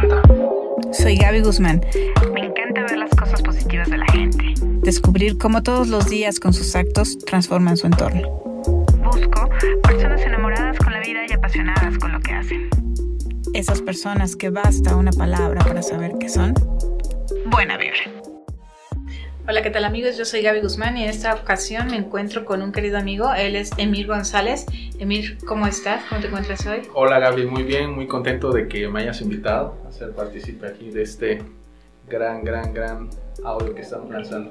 presenta. Soy Gaby Guzmán. Me encanta ver las cosas positivas de la gente. Descubrir cómo todos los días con sus actos transforman su entorno. Busco personas enamoradas con la vida y apasionadas con lo que hacen. Esas personas que basta una palabra para saber qué son. Buena vibra. Hola, ¿qué tal amigos? Yo soy Gaby Guzmán y en esta ocasión me encuentro con un querido amigo. Él es Emir González. Emir, ¿cómo estás? ¿Cómo te encuentras hoy? Hola Gaby, muy bien, muy contento de que me hayas invitado a ser partícipe aquí de este gran, gran, gran audio que estamos lanzando.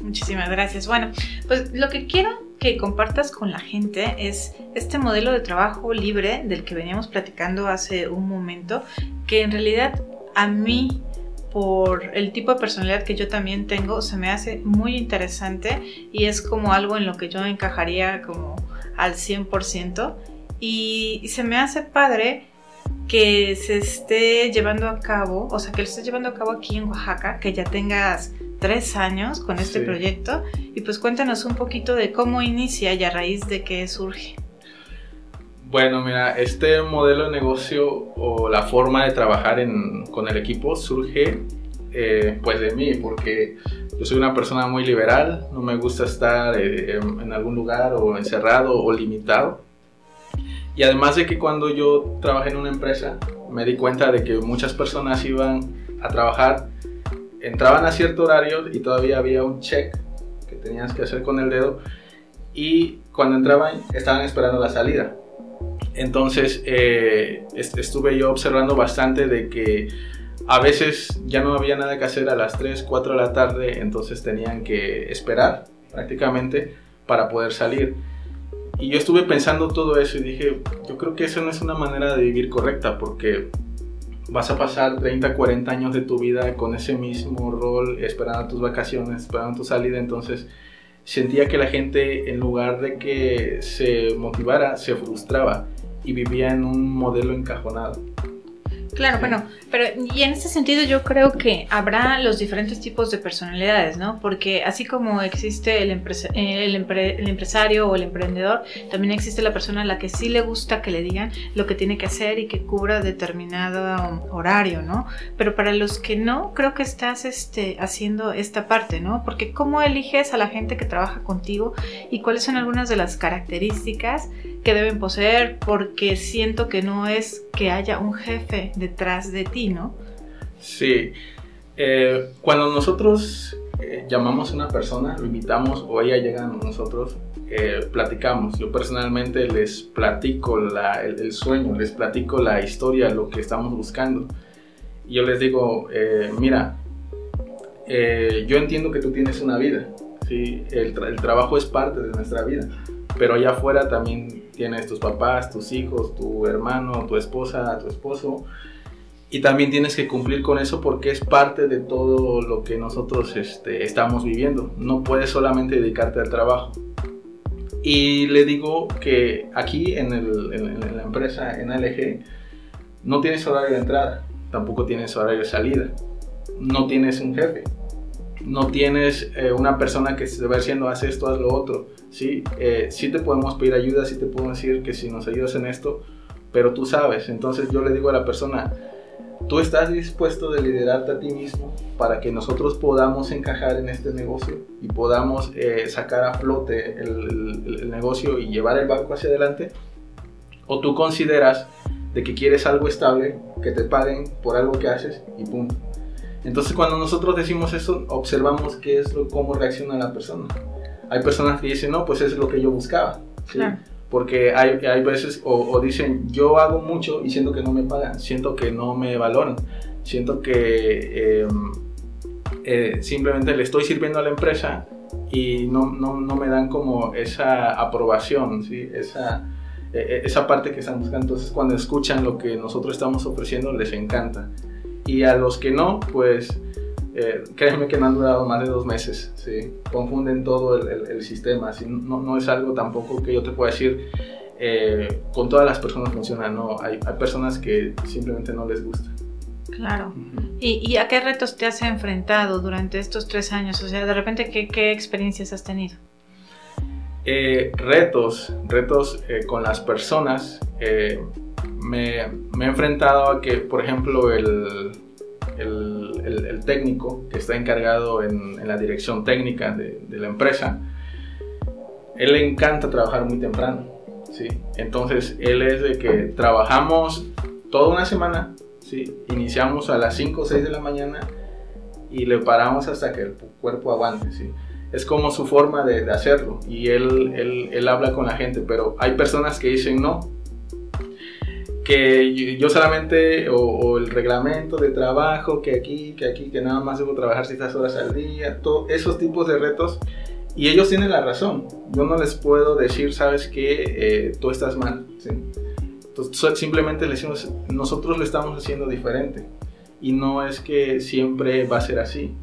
Muchísimas gracias. Bueno, pues lo que quiero que compartas con la gente es este modelo de trabajo libre del que veníamos platicando hace un momento, que en realidad a mí por el tipo de personalidad que yo también tengo, se me hace muy interesante y es como algo en lo que yo encajaría como al 100% y, se me hace padre que se esté llevando a cabo, o sea, que lo estés llevando a cabo aquí en Oaxaca, que ya tengas tres años con este proyecto. Y pues cuéntanos un poquito de cómo inicia y a raíz de qué surge. Bueno, mira, este modelo de negocio o la forma de trabajar con el equipo surge eh, pues de mí, porque yo soy una persona muy liberal, no me gusta estar eh, en, algún lugar o encerrado o limitado. Y además de que cuando yo trabajé en una empresa, me di cuenta de que muchas personas iban a trabajar, entraban a cierto horario y todavía había un check que tenías que hacer con el dedo y cuando entraban estaban esperando la salida. Entonces eh, estuve yo observando bastante de que a veces ya no había nada que hacer a las 3, 4 de la tarde, entonces tenían que esperar prácticamente para poder salir. Y yo estuve pensando todo eso y dije, yo creo que eso no es una manera de vivir correcta porque vas a pasar 30, 40 años de tu vida con ese mismo rol, esperando tus vacaciones, esperando tu salida, entonces sentía que la gente en lugar de que se motivara, se frustraba y vivía en un modelo encajonado. Claro, bueno, pero y en ese sentido yo creo que habrá los diferentes tipos de personalidades, ¿no? Porque así como existe el, el, empresario o el emprendedor, también existe la persona a la que sí le gusta que le digan lo que tiene que hacer y que cubra determinado horario, ¿no? Pero para los que no, creo que estás este, haciendo esta parte, ¿no? Porque cómo eliges a la gente que trabaja contigo y cuáles son algunas de las características que deben poseer, porque siento que no es que haya un jefe detrás de ti, ¿no? Sí. Eh, cuando nosotros eh, llamamos a una persona, lo invitamos o ella llega a nosotros, eh, platicamos. Yo personalmente les platico el, sueño, les platico la historia, lo que estamos buscando. Yo les digo, mira, yo entiendo que tú tienes una vida, ¿sí? el, el trabajo es parte de nuestra vida, pero allá afuera también tienes tus papás, tus hijos, tu hermano, tu esposa, tu esposo. Y también tienes que cumplir con eso porque es parte de todo lo que nosotros este, estamos viviendo. No puedes solamente dedicarte al trabajo. Y le digo que aquí en, la empresa, en LG, no tienes horario de entrada, tampoco tienes horario de salida, no tienes un jefe, no tienes eh, una persona que se va diciendo haz esto, haz lo otro ¿sí? Eh, sí te podemos pedir ayuda, sí te podemos decir que si nos ayudas en esto, pero tú sabes, entonces yo le digo a la persona, tú estás dispuesto de liderarte a ti mismo para que nosotros podamos encajar en este negocio y podamos eh, sacar a flote el, negocio y llevar el banco hacia adelante, o tú consideras de que quieres algo estable, que te paguen por algo que haces y punto. Entonces cuando nosotros decimos eso, observamos qué es lo, cómo reacciona la persona hay personas que dicen, no, pues eso es lo que yo buscaba. Porque hay, hay veces, o, dicen, yo hago mucho y siento que no me pagan, siento que no me valoran, siento que em, eh, simplemente le estoy sirviendo a la empresa y no, no, no me dan como esa aprobación, ¿sí? esa, e, e, esa parte que están buscando. Entonces cuando escuchan lo que nosotros estamos ofreciendo les encanta. Y a los que no, pues eh, créeme que no han durado más de dos meses, ¿sí? confunden todo el, el, sistema, no, no, es algo tampoco que yo te pueda decir eh, con todas las personas funciona, no, hay, hay, personas que simplemente no les gusta. Claro. ¿Y, ¿Y, a qué retos te has enfrentado durante estos tres años? O sea, de repente, ¿qué, qué experiencias has tenido? Eh, retos, retos con las personas me, he enfrentado a que, por ejemplo, el, el, técnico que está encargado en, la dirección técnica de, la empresa, él le encanta trabajar muy temprano, ¿sí? Entonces, él es de que trabajamos toda una semana, ¿sí? Iniciamos a las 5 o 6 de la mañana y le paramos hasta que el cuerpo aguante, ¿sí? Es como su forma de, de hacerlo y él, él, él habla con la gente, pero hay personas que dicen no, que yo- solamente, o, o el reglamento de trabajo, que aquí, que aquí, que nada más debo trabajar ciertas horas al día, esos tipos de retos. Y ellos tienen la razón. Yo no les puedo decir, sabes que tú estás mal. ¿sí? Entonces, simplemente le decimos, nosotros lo estamos haciendo diferente. Y no es que siempre va a ser así.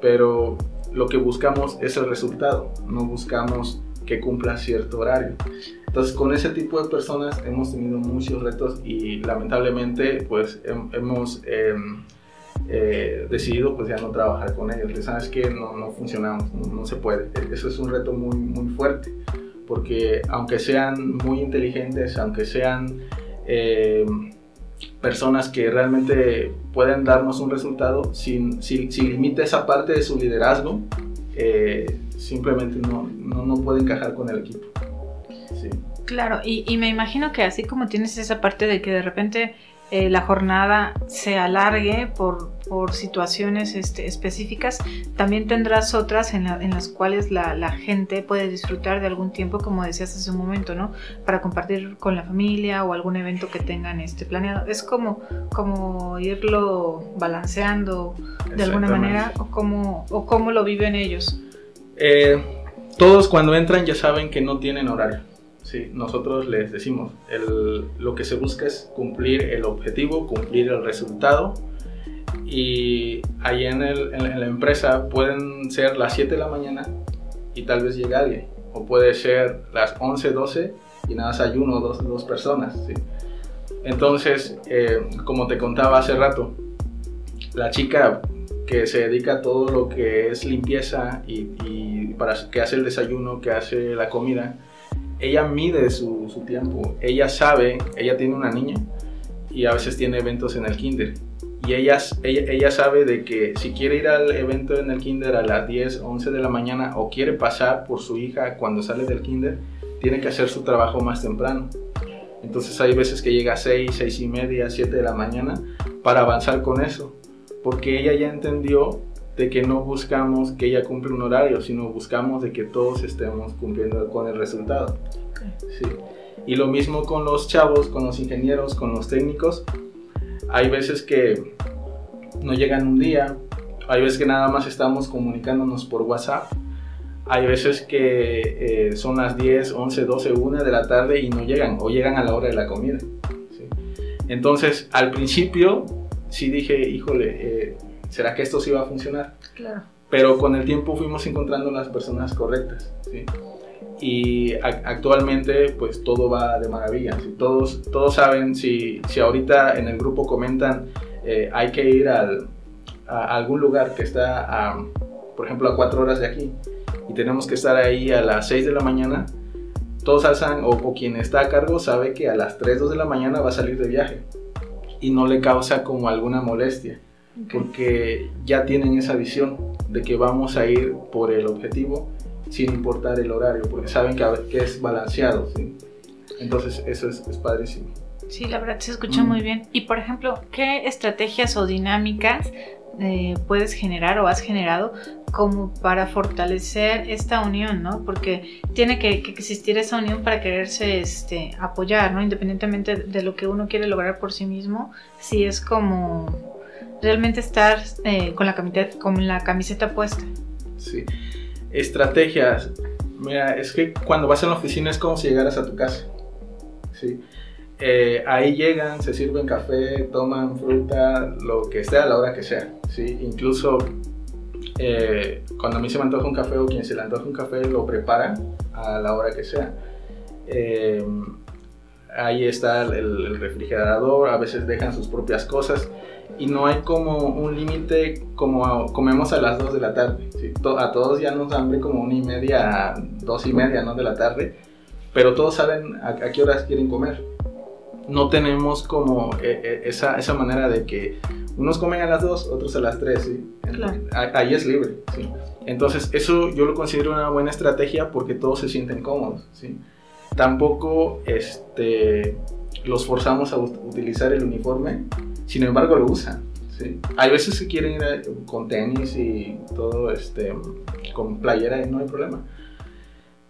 Pero lo que buscamos es el resultado. No buscamos que cumpla cierto horario. Entonces, con ese tipo de personas hemos tenido muchos retos y lamentablemente, pues hem- hemos em, eh, decidido pues ya no trabajar con ellos. Sabes que no, no funcionamos, no, se puede. Eso es un reto muy, muy fuerte, porque aunque sean muy inteligentes, aunque sean em, personas que realmente pueden darnos un resultado, si, si, si limita esa parte de su liderazgo, eh, simplemente no, no, no puede encajar con el equipo. Sí. Claro, y, y me imagino que así como tienes esa parte de que de repente eh, la jornada se alargue por, por situaciones este, específicas, también tendrás otras en, la- en las cuales la, la gente puede disfrutar de algún tiempo, como decías hace un momento, ¿no? Para compartir con la familia o algún evento que tengan este, planeado. Es como, como irlo balanceando de alguna manera o cómo, o cómo lo viven ellos. Eh, todos cuando entran ya saben que no tienen horario. Sí, nosotros les decimos, el- lo que se busca es cumplir el objetivo, cumplir el resultado. Y ahí en, el- en la- empresa pueden ser las 7 de la mañana y tal vez llegue alguien. O puede ser las 11, 12 y nada más uno o dos, dos personas. ¿sí? Entonces, eh, como te contaba hace rato, la chica que se dedica a todo lo que es limpieza y, y para que hace el desayuno, que hace la comida, ella mide su, su tiempo. Ella sabe, ella tiene una niña y a veces tiene eventos en el kinder. Y ella, ella, ella sabe de que si quiere ir al evento en el kinder a las 10, 11 de la mañana o quiere pasar por su hija cuando sale del kinder, tiene que hacer su trabajo más temprano. Entonces hay veces que llega a 6, 6 y media, 7 de la mañana para avanzar con eso. Porque ella ya entendió de que no buscamos que ella cumpla un horario, sino buscamos de que todos estemos cumpliendo con el resultado. Sí. Y lo mismo con los chavos, con los ingenieros, con los técnicos. Hay veces que no llegan un día, hay veces que nada más estamos comunicándonos por WhatsApp, hay veces que eh, son las 10, 11, 12, 1 de la tarde y no llegan, o llegan a la hora de la comida. ¿sí? Entonces, al principio sí dije, híjole, eh, ¿será que esto sí va a funcionar? Claro. Pero con el tiempo fuimos encontrando las personas correctas. ¿sí? Y a- actualmente pues todo va de maravilla. ¿sí? Todos, todos saben, si, si ahorita en el grupo comentan, eh, hay que ir al, a algún lugar que está, a, por ejemplo, a cuatro horas de aquí, y tenemos que estar ahí a las 6 de la mañana, todos alzan, o, o quien está a cargo sabe que a las 3, 2 de la mañana va a salir de viaje y no le causa como alguna molestia porque ya tienen esa visión de que vamos a ir por el objetivo sin importar el horario, porque saben que, a que es balanceado, ¿sí? Entonces eso es, es padrísimo. Sí, la verdad se escucha Mm. muy bien. Y por ejemplo, ¿qué estrategias o dinámicas eh, puedes generar o has generado como para fortalecer esta unión, ¿no? Porque tiene que, que existir esa unión para quererse este, apoyar, ¿no? Independientemente de lo que uno quiere lograr por sí mismo, si es como realmente estar eh, con, la camiseta, con la camiseta puesta. Sí. Estrategias. Mira, es que cuando vas a la oficina es como si llegaras a tu casa. Sí. Eh, ahí llegan, se sirven café, toman fruta, lo que sea a la hora que sea. ¿sí? Incluso eh, cuando a mí se me antoja un café o quien se le antoja un café lo prepara a la hora que sea. Ahí está el refrigerador, a veces dejan sus propias cosas y no hay como un límite como comemos a las 2 de la tarde. ¿sí? A todos ya nos hambre como una y media, dos y media ¿no? de la tarde, pero todos saben a, a qué horas quieren comer. no tenemos como eh, eh, esa, esa manera de que unos comen a las 2, otros a las 3, ¿sí? Claro. Ahí es libre, ¿sí? Entonces, eso yo lo considero una buena estrategia porque todos se sienten cómodos, ¿sí? Tampoco este, los forzamos a ut- utilizar el uniforme, sin embargo lo usan, ¿sí? Hay veces que quieren ir a- con tenis y todo, este, con playera y no hay problema.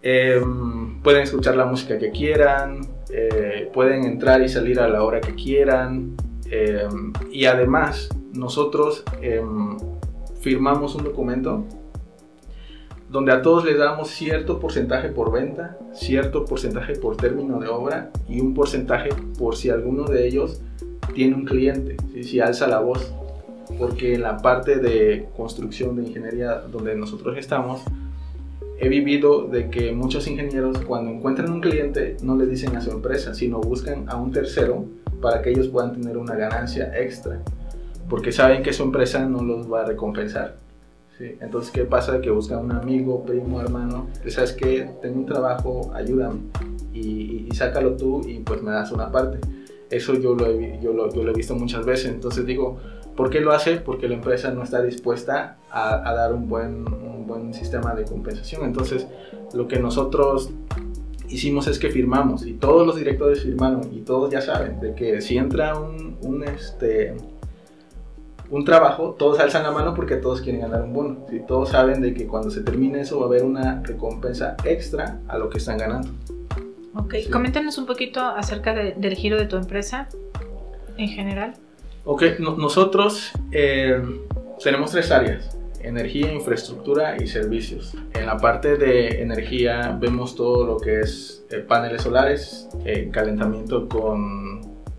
Em, pueden escuchar la música que quieran, eh, pueden entrar y salir a la hora que quieran. em, y además, nosotros em, firmamos un documento donde a todos les damos cierto porcentaje por venta, cierto porcentaje por término de obra y un porcentaje por si alguno de ellos tiene un cliente, ¿sí? si alza la voz. Porque en la parte de construcción de ingeniería donde nosotros estamos, he vivido de que muchos ingenieros cuando encuentran un cliente no le dicen a su empresa, sino buscan a un tercero para que ellos puedan tener una ganancia extra, porque saben que su empresa no los va a recompensar. ¿Sí? Entonces, ¿qué pasa? Que buscan un amigo, primo, hermano, que sabes que tengo un trabajo, ayúdame y, y- sácalo tú y pues me das una parte. Eso yo lo, he, yo, lo, yo lo he visto muchas veces, entonces digo, ¿por qué lo hace? Porque la empresa no está dispuesta a, a dar un buen, un buen sistema de compensación. Entonces, lo que nosotros hicimos es que firmamos y todos los directores firmaron y todos ya saben de que si entra un, un, este, un trabajo, todos alzan la mano porque todos quieren ganar un bono. ¿sí? Todos saben de que cuando se termine eso va a haber una recompensa extra a lo que están ganando. Ok, Sí. coméntanos un poquito acerca de- del giro de tu empresa en general. Ok, no- nosotros eh, tenemos tres áreas, energía, infraestructura y servicios. En la parte de energía vemos todo lo que es eh, paneles solares, eh, calentamiento con,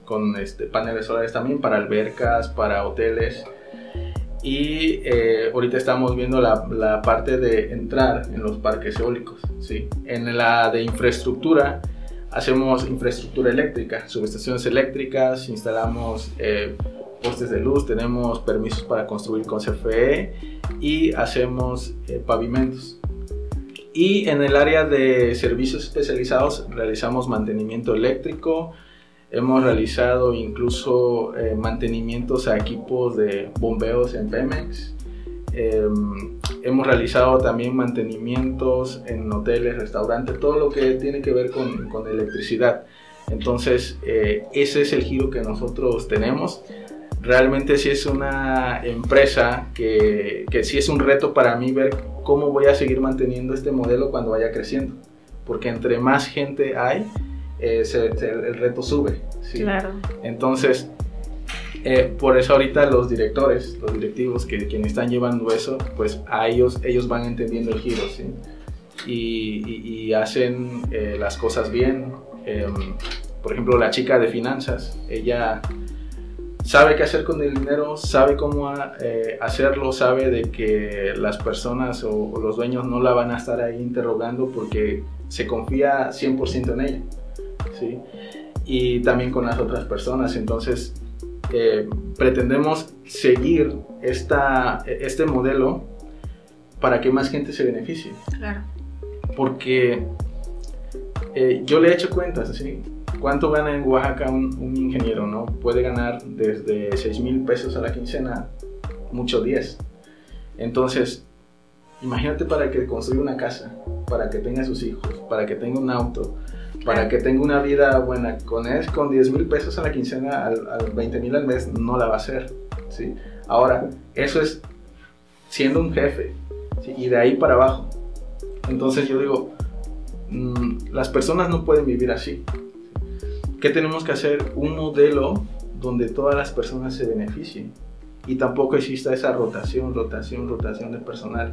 con este, paneles solares también para albercas, para hoteles. Y eh, ahorita estamos viendo la, la parte de entrar en los parques eólicos. ¿sí? En la de infraestructura hacemos infraestructura eléctrica, subestaciones eléctricas, instalamos eh, postes de luz, tenemos permisos para construir con CFE y hacemos eh, pavimentos. Y en el área de servicios especializados realizamos mantenimiento eléctrico, hemos realizado incluso eh, mantenimientos a equipos de bombeos en Pemex, eh, hemos realizado también mantenimientos en hoteles, restaurantes, todo lo que tiene que ver con, con electricidad. Entonces, eh, ese es el giro que nosotros tenemos. Realmente sí es una empresa que, que sí es un reto para mí ver cómo voy a seguir manteniendo este modelo cuando vaya creciendo. Porque entre más gente hay, eh, se- se- el reto sube. ¿sí? Claro. Entonces, eh, por eso ahorita los directores, los directivos que quienes están llevando eso, pues a ellos, ellos van entendiendo el giro, ¿sí? Y, y- y hacen eh, las cosas bien. Em, por ejemplo, la chica de finanzas, ella sabe qué hacer con el dinero, sabe cómo eh, hacerlo, sabe de que las personas o, o los dueños no la van a estar ahí interrogando porque se confía 100% en ella, ¿sí? Y también con las otras personas, entonces eh, pretendemos seguir esta, este modelo para que más gente se beneficie. Claro. Porque eh, yo le he hecho cuentas, ¿sí? ¿Cuánto gana en Oaxaca un, un ingeniero? ¿no? Puede ganar desde 6 mil pesos a la quincena, mucho 10. Entonces, imagínate para que construya una casa, para que tenga sus hijos, para que tenga un auto, para que tenga una vida buena. Con, es, con 10 mil pesos a la quincena, al, al 20 mil al mes, no la va a hacer. ¿sí? Ahora, eso es siendo un jefe, ¿sí? y de ahí para abajo. Entonces yo digo, mmm, las personas no pueden vivir así. ¿Qué tenemos que hacer? Un modelo donde todas las personas se beneficien y tampoco exista esa rotación, rotación, rotación de personal.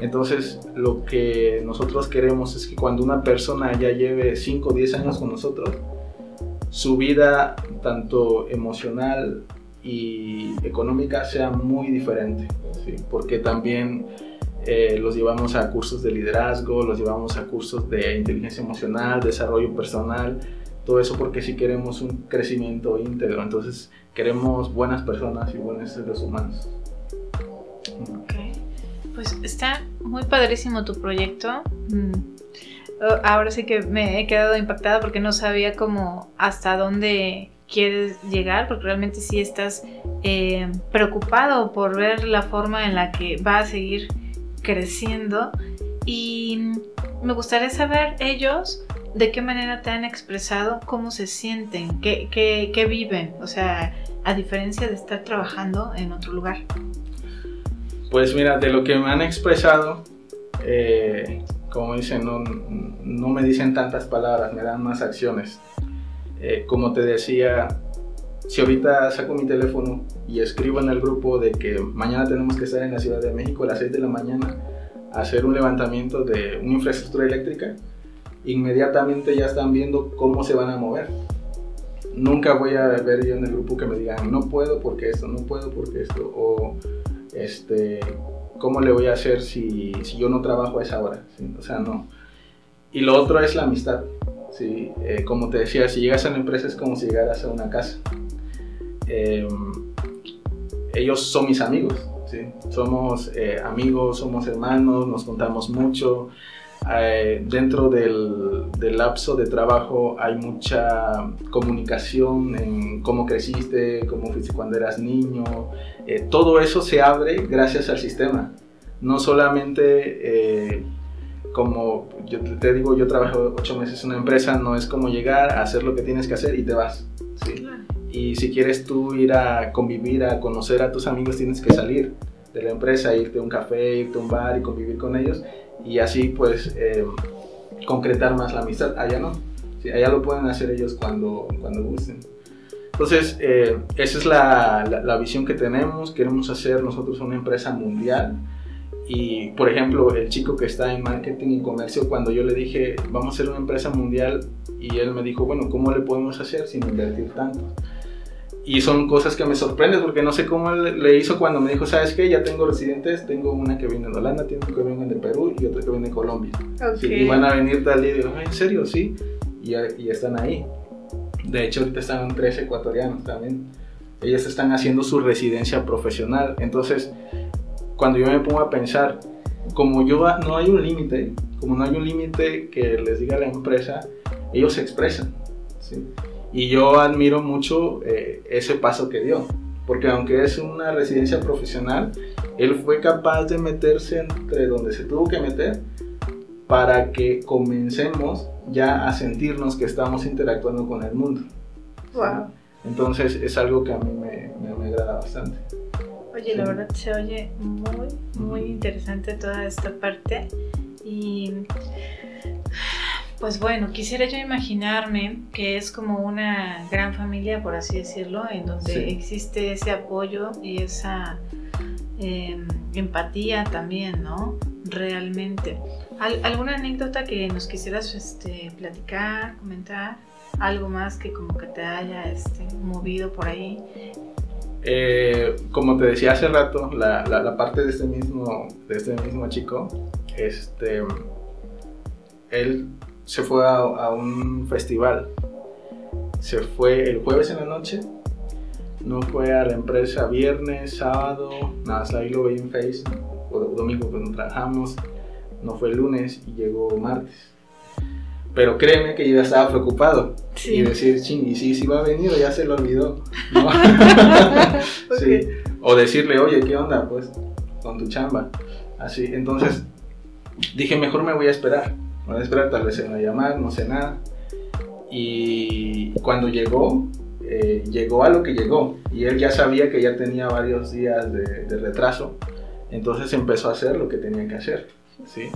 Entonces, lo que nosotros queremos es que cuando una persona ya lleve 5 o 10 años con nosotros, su vida, tanto emocional y económica, sea muy diferente. Porque también eh, los llevamos a cursos de liderazgo, los llevamos a cursos de inteligencia emocional, desarrollo personal, todo eso porque si queremos un crecimiento íntegro, entonces queremos buenas personas y buenos seres humanos. Pues está muy padrísimo tu proyecto. Mm. oh, ahora sí que me he quedado impactada porque no sabía cómo hasta dónde quieres llegar, porque realmente sí estás eh, preocupado por ver la forma en la que va a seguir creciendo y me gustaría saber ellos de qué manera te han expresado, cómo se sienten, qué, qué, qué viven, o sea, a diferencia de estar trabajando en otro lugar. Pues mira, de lo que me han expresado, eh, como dicen, no, me dicen tantas palabras, me dan más acciones. Eh, como te decía, si ahorita saco mi teléfono y escribo en el grupo de que mañana tenemos que estar en la Ciudad de México a las 6 de la mañana a hacer un levantamiento de una infraestructura eléctrica, inmediatamente ya están viendo cómo se van a mover. Nunca voy a ver yo en el grupo que me digan, no puedo porque esto, no puedo porque esto, o este, ¿cómo le voy a hacer si, si yo no trabajo a esa hora? O sea, no. Y lo otro es la amistad. ¿sí? Eh, como te decía, si llegas a la empresa es como si llegaras a una casa. Em, ellos son mis amigos, ¿sí? somos eh, amigos, somos hermanos, nos contamos mucho. Eh, dentro del, del, lapso de trabajo hay mucha comunicación en cómo creciste, cómo fuiste cuando eras niño. Eh, todo eso se abre gracias al sistema. No solamente como yo te digo, yo trabajo ocho meses en una empresa, no es como llegar a hacer lo que tienes que hacer y te vas. ¿sí? Y si quieres tú ir a convivir, a conocer a tus amigos, tienes que salir de la empresa, irte a un café, irte a un bar y convivir con ellos y así pues eh, concretar más la amistad. Allá no, allá lo pueden hacer ellos cuando, cuando gusten. Entonces, eh, esa es la, la, visión que tenemos. Queremos hacer nosotros una empresa mundial. Y, por ejemplo, el chico que está en marketing y comercio, cuando yo le dije, vamos a ser una empresa mundial, y él me dijo, bueno, ¿cómo le podemos hacer sin invertir tanto? Y son cosas que me sorprenden porque no sé cómo le hizo cuando me dijo, ¿sabes qué? Ya tengo residentes, tengo una que viene de Holanda, tengo que viene de Perú y otra que viene de Colombia. y van a venir tal y digo, ¿en serio? Sí. Y, y, están ahí. De hecho, ahorita están tres ecuatorianos también. Ellas están haciendo su residencia profesional. Entonces, cuando yo me pongo a pensar, como yo no hay un límite, como no hay un límite que les diga la empresa, ellos se expresan. ¿sí? Y yo admiro mucho eh, ese paso que dio, porque aunque es una residencia profesional, él fue capaz de meterse entre donde se tuvo que meter para que comencemos ya a sentirnos que estamos interactuando con el mundo. Wow. Entonces es algo que a mí me, me, agrada bastante. Oye, la verdad se oye muy, muy interesante toda esta parte y pues bueno, quisiera yo imaginarme que es como una gran familia, por así decirlo, en donde existe ese apoyo y esa em, empatía también, ¿no? Realmente. ¿Alguna anécdota que nos quisieras este, platicar, comentar? ¿Algo más que como que te haya este, movido por ahí? Eh, como te decía hace rato, la, la, parte de este mismo, de este mismo chico, este, él se fue a, un festival. Se fue el jueves en la noche, no fue a la empresa viernes, sábado, nada, ahí lo en Face, o domingo cuando trabajamos, no fue el lunes y llegó martes. Pero créeme que yo ya estaba preocupado. Y decir, ching, y sí, sí va a venir o ya se lo olvidó. O decirle, oye, ¿qué onda? Pues con tu chamba. Así, entonces dije, mejor me voy a esperar Voy a esperar, tal vez se me a llamar, no sé nada. Y cuando llegó, eh, llegó a lo que llegó. Y él ya sabía que ya tenía varios días de, retraso. Entonces empezó a hacer lo que tenía que hacer. ¿sí?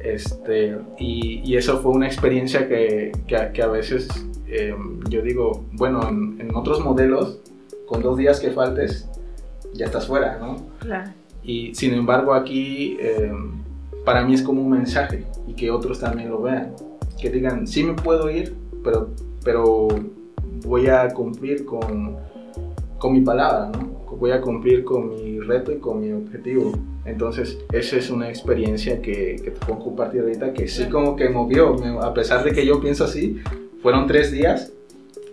Este, y, eso fue una experiencia que, que, a veces em, yo digo, bueno, en, otros modelos, con dos días que faltes, ya estás fuera, ¿no? Claro. Y sin embargo aquí, em, para mí es como un mensaje y que otros también lo vean. Que digan, sí me puedo ir, pero, pero voy a cumplir con, con mi palabra, ¿no? Voy a cumplir con mi reto y con mi objetivo. Entonces, esa es una experiencia que, que te puedo compartir ahorita que sí como que movió, a pesar de que yo pienso así, fueron tres días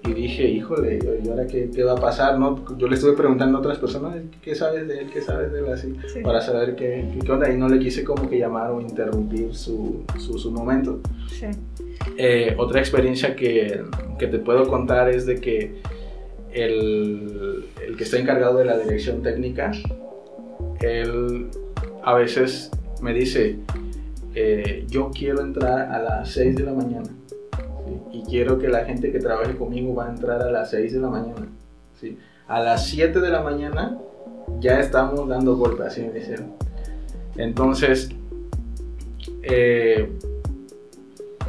y dije, híjole, ¿y ahora qué, qué, va a pasar? ¿no? Yo le estuve preguntando a otras personas, ¿qué sabes de él? ¿Qué sabes de él? Así, Sí. para saber qué, qué, qué onda. Y no le quise como que llamar o interrumpir su, su, su momento. Sí. Eh, otra experiencia que, que, te puedo contar es de que el, el, que está encargado de la dirección técnica, él a veces me dice, eh, yo quiero entrar a las 6 de la mañana y quiero que la gente que trabaje conmigo va a entrar a las 6 de la mañana. ¿sí? A las 7 de la mañana ya estamos dando golpes, así me dijeron. Entonces, eh,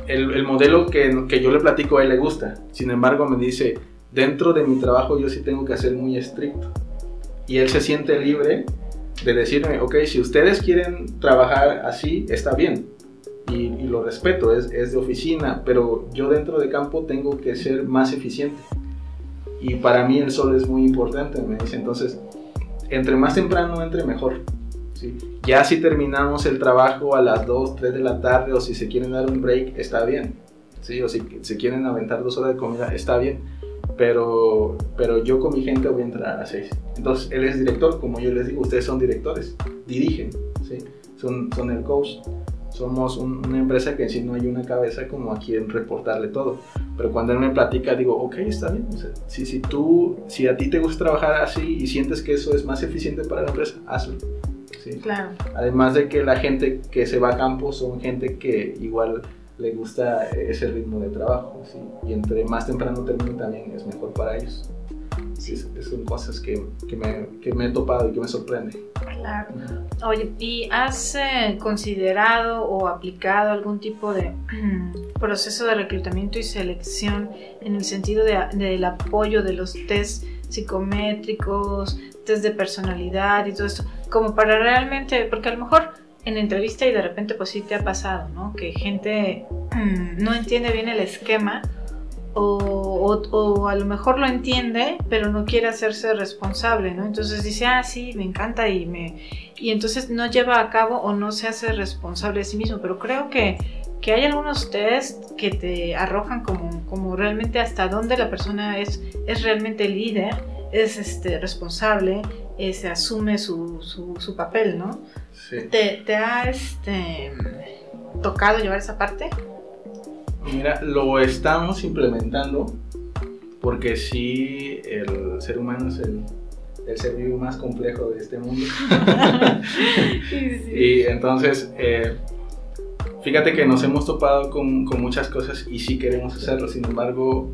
el, el, modelo que, que, yo le platico a él le gusta. Sin embargo, me dice, dentro de mi trabajo yo sí tengo que ser muy estricto. Y él se siente libre de decirme, ok, si ustedes quieren trabajar así, está bien. Y, y lo respeto, es, es, de oficina, pero yo dentro de campo tengo que ser más eficiente. Y para mí el sol es muy importante, me dice. Entonces, entre más temprano entre, mejor. ¿sí? Ya si terminamos el trabajo a las 2, 3 de la tarde o si se quieren dar un break, está bien. ¿sí? O si se quieren aventar dos horas de comida, está bien. Pero, pero yo con mi gente voy a entrar a las 6. Entonces, él es director, como yo les digo, ustedes son directores, dirigen, ¿sí? son, son el coach. Somos un, una empresa que en sí no hay una cabeza como a quien reportarle todo. Pero cuando él me platica, digo, ok, está bien. O sea, si, si, tú, si a ti te gusta trabajar así y sientes que eso es más eficiente para la empresa, hazlo. ¿sí? Claro. Además de que la gente que se va a campo son gente que igual le gusta ese ritmo de trabajo. ¿sí? Y entre más temprano termine también es mejor para ellos. Sí, son cosas que, que, me, que me he topado y que me sorprende. Claro. Oye, ¿y has eh, considerado o aplicado algún tipo de proceso de reclutamiento y selección en el sentido de, del apoyo de los test psicométricos, test de personalidad y todo esto? Como para realmente, porque a lo mejor en entrevista y de repente pues sí te ha pasado, ¿no? Que gente no entiende bien el esquema o, o, o, a lo mejor lo entiende, pero no quiere hacerse responsable, ¿no? Entonces dice, ah, sí, me encanta y me... Y entonces no lleva a cabo o no se hace responsable de sí mismo, pero creo que, que hay algunos test que te arrojan como, como realmente hasta dónde la persona es, es realmente líder, es este, responsable, eh, se asume su, su, su papel, ¿no? Sí. ¿Te, te ha este, tocado llevar esa parte? Mira, lo estamos implementando porque sí, el ser humano es el, el ser vivo más complejo de este mundo. sí, sí. Y entonces, eh, fíjate que nos hemos topado con, con, muchas cosas y sí queremos hacerlo. Sin embargo,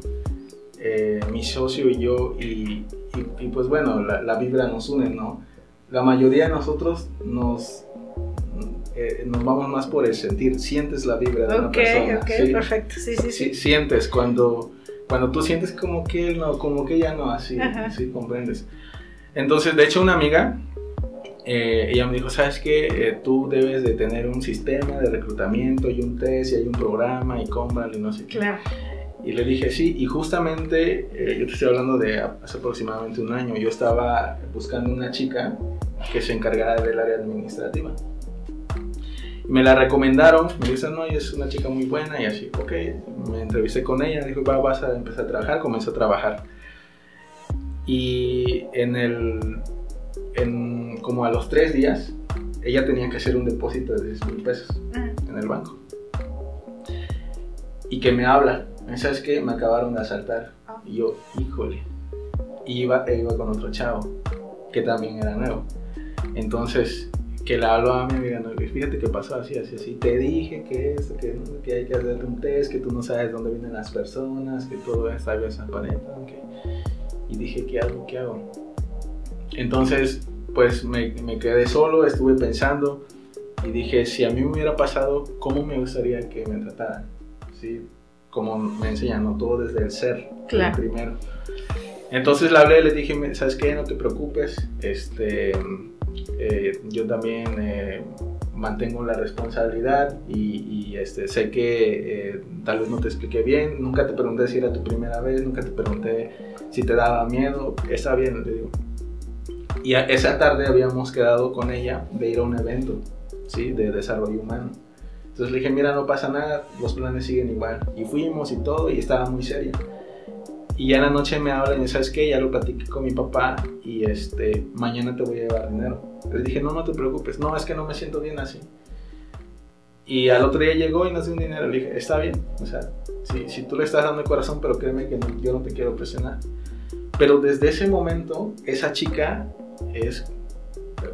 eh, mi socio y yo, y, y, y pues bueno, la, la, vibra nos une, ¿no? La mayoría de nosotros nos, eh, nos vamos más por el sentir, sientes la vibra de okay, una persona. Ok, ¿sí? perfecto, sí, sí, sí. Sientes cuando, cuando tú sientes como que él no, como que ella no, así, así comprendes. Entonces, de hecho, una amiga, eh, ella me dijo, ¿sabes qué? Eh, tú debes de tener un sistema de reclutamiento y un test y hay un programa y cómpralo y no sé qué. Claro. Y le dije, sí, y justamente, eh, yo te estoy hablando de hace aproximadamente un año, yo estaba buscando una chica que se encargara del área administrativa. Me la recomendaron, me dicen, no, es una chica muy buena y así, ok, me entrevisté con ella, dijo, va, vas a empezar a trabajar, comenzó a trabajar. Y en el, en, como a los tres días, ella tenía que hacer un depósito de 10 mil pesos en el banco. Y que me habla, ¿sabes qué? Me acabaron de asaltar. Ah. Y yo, híjole. Y iba, e iba con otro chavo, que también era nuevo. Entonces, que le hablo a mi amiga, no, fíjate que pasó así, así, así. Te dije que esto, que, que hay que hacerte un test, que tú no sabes dónde vienen las personas, que todo está bien aparenta. Okay. Y dije, ¿qué hago? ¿Qué hago? Entonces, pues me, me, quedé solo, estuve pensando y dije, si a mí me hubiera pasado, ¿cómo me gustaría que me trataran? ¿Sí? Como me enseñan, ¿no? todo desde el ser, claro. el primero. Entonces le hablé, le dije, ¿sabes qué? No te preocupes, este, eh, yo también eh, mantengo la responsabilidad y, y este, sé que eh, tal vez no te expliqué bien, nunca te pregunté si era tu primera vez, nunca te pregunté si te daba miedo, está bien, le digo. Y esa tarde habíamos quedado con ella de ir a un evento ¿sí? de desarrollo humano. Entonces le dije, mira, no pasa nada, los planes siguen igual. Y fuimos y todo, y estaba muy seria. Y ya en la noche me hablan y ¿sabes qué? Ya lo platiqué con mi papá y este, mañana te voy a llevar dinero. Les dije, no, no te preocupes, no, es que no me siento bien así. Y al otro día llegó y nos dio un dinero. Le dije, está bien, o sea, si, si tú le estás dando el corazón, pero créeme que yo no te quiero presionar. Pero desde ese momento, esa chica es,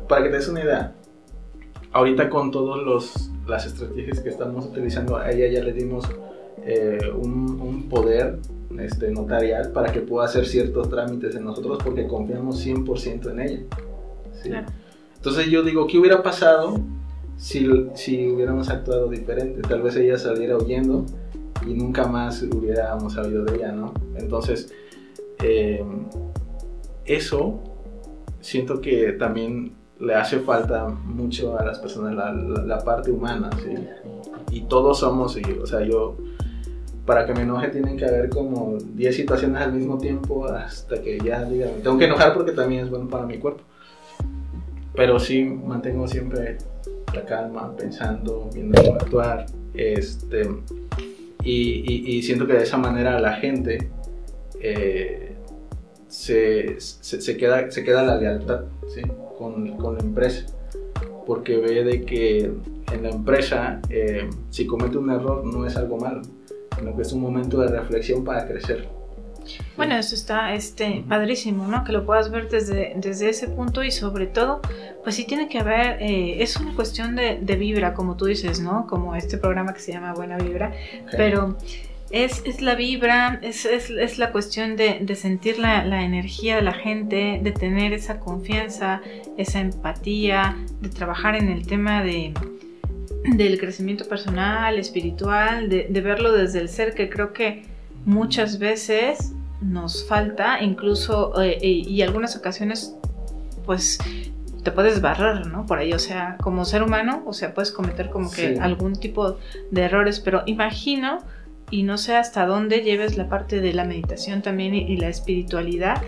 para que te des una idea, ahorita con todas las estrategias que estamos utilizando, a ella ya le dimos eh, un, un, poder este, notarial para que pueda hacer ciertos trámites en nosotros porque confiamos 100% en ella. ¿sí? Claro. Entonces yo digo, ¿qué hubiera pasado si, si hubiéramos actuado diferente? Tal vez ella saliera huyendo y nunca más hubiéramos sabido de ella, ¿no? Entonces, eh, eso siento que también le hace falta mucho a las personas la, la, la parte humana, ¿sí? Y todos somos, y, o sea, yo para que me enoje tienen que haber como 10 situaciones al mismo tiempo hasta que ya diga, tengo que enojar porque también es bueno para mi cuerpo. Pero sí mantengo siempre la calma, pensando, viendo cómo actuar, este, y, y, siento que de esa manera la gente eh, se, se, queda, se queda la lealtad con, con, la empresa, porque ve de que en la empresa eh, si comete un error no es algo malo sino que es un momento de reflexión para crecer. Bueno, eso está este, padrísimo, ¿no? Que lo puedas ver desde, desde ese punto y sobre todo, pues sí tiene que haber, eh, es una cuestión de, de, vibra, como tú dices, ¿no? Como este programa que se llama Buena Vibra, okay. pero es, es, la vibra, es, es, es la cuestión de, de sentir la, la, energía de la gente, de tener esa confianza, esa empatía, de trabajar en el tema de, del crecimiento personal, espiritual, de, de, verlo desde el ser, que creo que muchas veces nos falta, incluso, eh, y algunas ocasiones, pues te puedes barrer, ¿no? Por ahí, o sea, como ser humano, o sea, puedes cometer como que sí. algún tipo de errores, pero imagino, y no sé hasta dónde lleves la parte de la meditación también y, y la espiritualidad,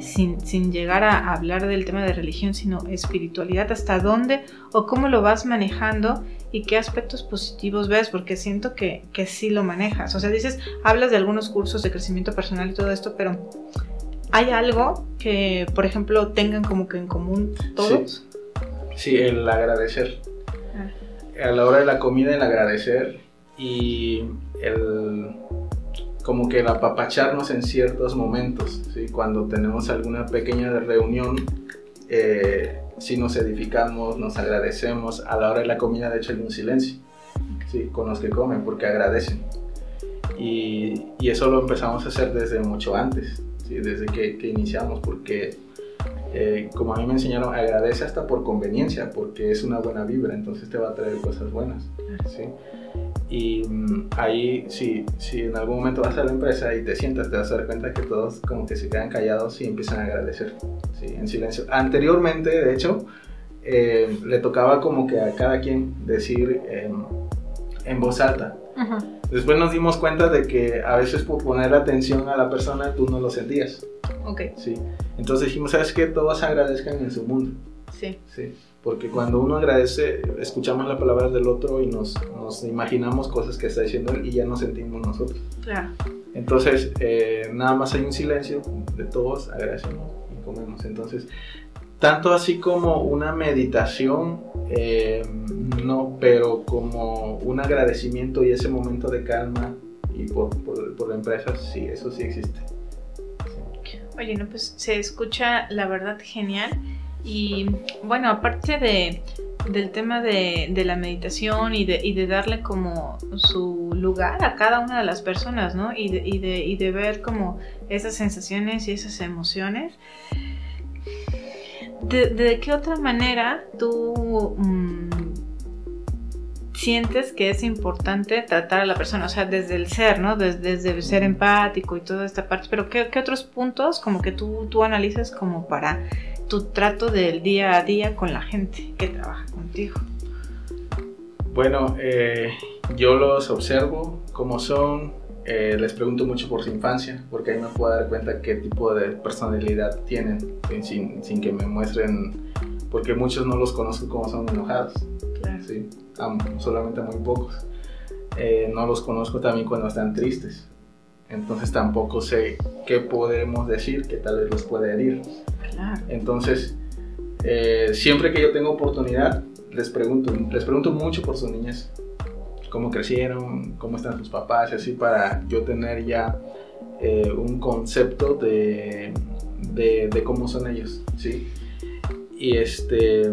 sin, sin, llegar a hablar del tema de religión, sino espiritualidad, hasta dónde o cómo lo vas manejando y qué aspectos positivos ves, porque siento que, que sí lo manejas. O sea, dices, hablas de algunos cursos de crecimiento personal y todo esto, pero ¿hay algo que, por ejemplo, tengan como que en común todos? Sí, sí el agradecer. Ah. A la hora de la comida, el agradecer y el como que el apapacharnos en ciertos momentos, ¿sí? cuando tenemos alguna pequeña reunión, eh, si nos edificamos, nos agradecemos, a la hora de la comida de hecho hay un silencio ¿sí? con los que comen porque agradecen. Y, y eso lo empezamos a hacer desde mucho antes, ¿sí? desde que, que, iniciamos, porque eh, como a mí me enseñaron, agradece hasta por conveniencia, porque es una buena vibra, entonces te va a traer cosas buenas. ¿sí? Y um, ahí, si, si en algún momento vas a la empresa y te sientas, te vas a dar cuenta que todos como que se quedan callados y empiezan a agradecer, ¿sí? en silencio. Anteriormente, de hecho, eh, le tocaba como que a cada quien decir eh, en voz alta. Después nos dimos cuenta de que a veces por poner atención a la persona tú no lo sentías. Ok. Sí. Entonces dijimos, ¿sabes qué? Todos agradezcan en su mundo. Sí. Sí porque cuando uno agradece, escuchamos las palabras del otro y nos, nos, imaginamos cosas que está diciendo él y ya nos sentimos nosotros. Claro. Entonces, eh, nada más hay un silencio de todos, agradecemos y comemos. Entonces, tanto así como una meditación, eh, no, pero como un agradecimiento y ese momento de calma y por, por, por la empresa, sí, eso sí existe. Oye, no, pues se escucha la verdad genial. Y bueno, aparte de, del tema de, de la meditación y de, y de, darle como su lugar a cada una de las personas, ¿no? Y de, y de, y de ver como esas sensaciones y esas emociones. ¿De, de qué otra manera tú mmm, sientes que es importante tratar a la persona? O sea, desde el ser, ¿no? Desde, desde el ser empático y toda esta parte. Pero ¿qué, qué otros puntos como que tú, tú analizas como para tu trato del día a día con la gente que trabaja contigo? Bueno, eh, yo los observo como son, eh, les pregunto mucho por su infancia, porque ahí me puedo dar cuenta qué tipo de personalidad tienen, sin, sin que me muestren, porque muchos no los conozco como son enojados, claro. ¿sí? a, solamente a muy pocos. Eh, no los conozco también cuando están tristes, entonces tampoco sé qué podemos decir que tal vez los puede herir. Claro. Entonces, eh, siempre que yo tengo oportunidad, les pregunto, les pregunto mucho por sus niñas, cómo crecieron, cómo están sus papás, y así para yo tener ya eh, un concepto de, de, de cómo son ellos, ¿sí? Y este,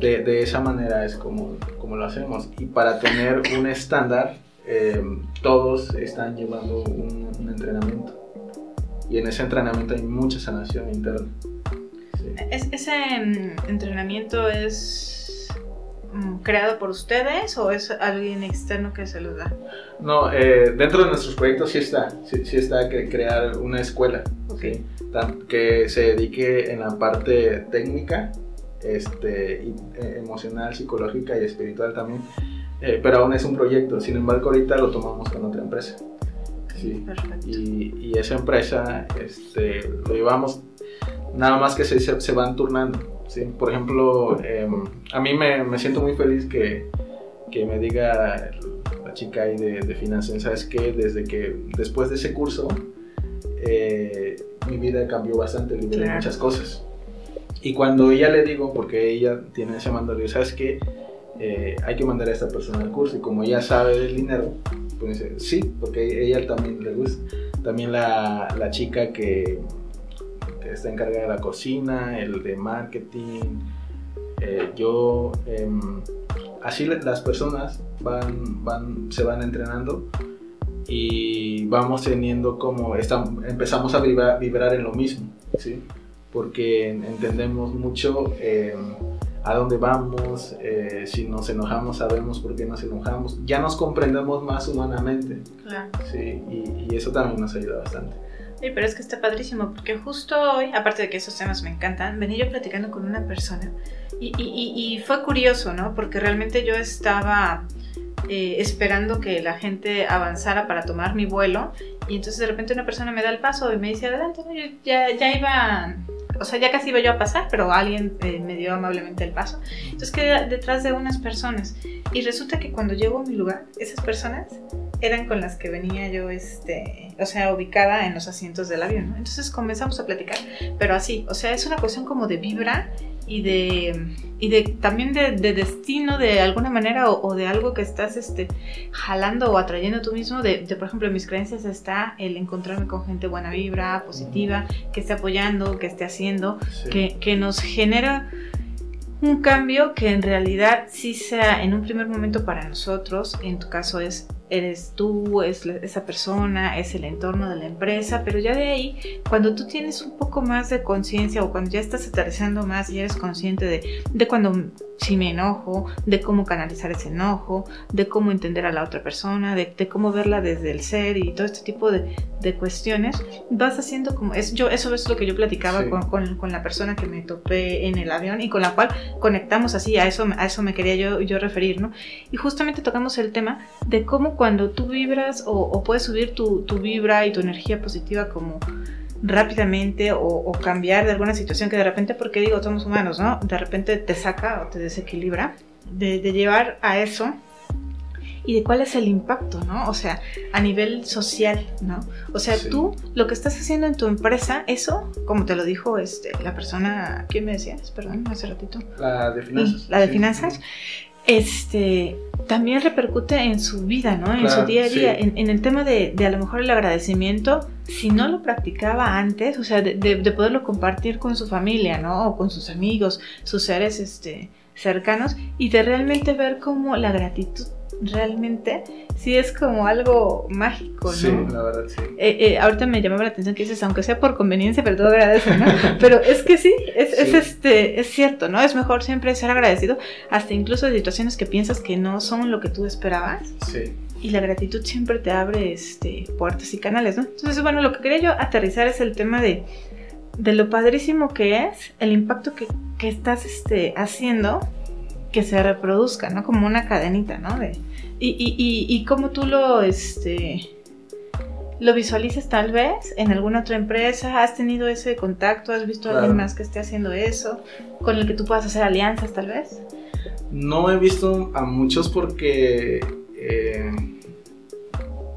de, de esa manera es como, como lo hacemos. Y para tener un estándar, eh, todos están llevando un, un entrenamiento. Y en ese entrenamiento hay mucha sanación interna. Sí. ¿Es- ¿Ese mm, entrenamiento es mm, creado por ustedes o es alguien externo que se los da? No, eh, dentro de nuestros proyectos sí está, sí, sí está que crear una escuela Ok. ¿sí? Tan- que se dedique en la parte técnica, este, y, eh, emocional, psicológica y espiritual también, Eh, pero aún es un proyecto, sin embargo ahorita lo tomamos con otra empresa. Sí. Perfecto. Y, y esa empresa este, lo llevamos, nada más que se, se, se van turnando. ¿sí? Por ejemplo, em, a mí me, me siento muy feliz que, que me diga la chica ahí de, de finanzas, ¿sabes qué? Desde que después de ese curso, eh, mi vida cambió bastante, liberé Claro. muchas cosas. Y cuando ella le digo, porque ella tiene ese mando, ¿sabes qué? Eh, hay que mandar a esta persona al curso. Y como ella sabe del dinero, pues sí, porque ella también le gusta. También la, la chica que, está encargada de la cocina, el de marketing, eh, yo, em, así las personas van, van, se van entrenando y vamos teniendo como, estam- empezamos a vibrar, vibrar en lo mismo, ¿sí? Porque en- entendemos mucho em, a dónde vamos, eh, si nos enojamos sabemos por qué nos enojamos, ya nos comprendemos más humanamente, Claro. ¿sí? Y, y eso también nos ayuda bastante. Sí, pero es que está padrísimo, porque justo hoy, aparte de que esos temas me encantan, venía yo platicando con una persona y, y- y- fue curioso, ¿no? Porque realmente yo estaba eh, esperando que la gente avanzara para tomar mi vuelo y entonces de repente una persona me da el paso y me dice, adelante, ¿no? Yo ya, ya iba, o sea, ya casi iba yo a pasar, pero alguien eh, me dio amablemente el paso. Entonces quedé detrás de unas personas y resulta que cuando llego a mi lugar, esas personas eran con las que venía yo, este, o sea, ubicada en los asientos del avión. Entonces comenzamos a platicar, pero así, o sea, es una cuestión como de vibra y de, y de también de, de destino de alguna manera o, o de algo que estás, este, jalando o atrayendo tú mismo, de, de, por ejemplo, en mis creencias está el encontrarme con gente buena vibra, positiva, que esté apoyando, que esté haciendo, Sí. que, que nos genera un cambio que en realidad sí sea en un primer momento para nosotros, en tu caso es eres tú, es la- esa persona, es el entorno de la empresa, pero ya de ahí, cuando tú tienes un poco más de conciencia o cuando ya estás aterrizando más y eres consciente de, de cuando si me enojo, de cómo canalizar ese enojo, de cómo entender a la otra persona, de, de cómo verla desde el ser y todo este tipo de, de cuestiones, vas haciendo como, es, yo, eso es lo que yo platicaba Sí. con, con- con la persona que me topé en el avión y con la cual conectamos así, a eso, a eso me quería yo, yo referir, ¿no? Y justamente tocamos el tema de cómo cuando tú vibras o, o puedes subir tu, tu vibra y tu energía positiva como rápidamente o, o cambiar de alguna situación que de repente, porque digo, somos humanos, ¿no? De repente te saca o te desequilibra, de, de llevar a eso y de cuál es el impacto, ¿no? O sea, a nivel social, ¿no? O sea, Sí. tú lo que estás haciendo en tu empresa, eso, como te lo dijo este, la persona, ¿quién me decías? Perdón, hace ratito. La de finanzas. La de sí. finanzas, este, también repercute en su vida, ¿no? En Claro, su día a día, sí. en, en el tema de, de a lo mejor el agradecimiento, si no lo practicaba antes, o sea, de, de- de poderlo compartir con su familia, ¿no? O con sus amigos, sus seres este, cercanos, y de realmente ver cómo la gratitud realmente sí es como algo mágico, ¿no? Sí, la verdad, sí. Eh, eh, ahorita me llamaba la atención que dices, aunque sea por conveniencia, pero todo agradece, ¿no? Pero es que sí, es, es Sí. este, es cierto, ¿no? Es mejor siempre ser agradecido, hasta incluso de situaciones que piensas que no son lo que tú esperabas, Sí. y la gratitud siempre te abre este, puertas y canales, ¿no? Entonces, bueno, lo que quería yo aterrizar es el tema de, de lo padrísimo que es el impacto que, que estás este, haciendo que se reproduzca, ¿no? Como una cadenita, ¿no? De, y, y, y, y cómo tú lo, este, lo visualizas tal vez en alguna otra empresa, has tenido ese contacto, has visto a alguien más que esté haciendo eso, con el que tú puedas hacer alianzas tal vez. No he visto a muchos porque eh,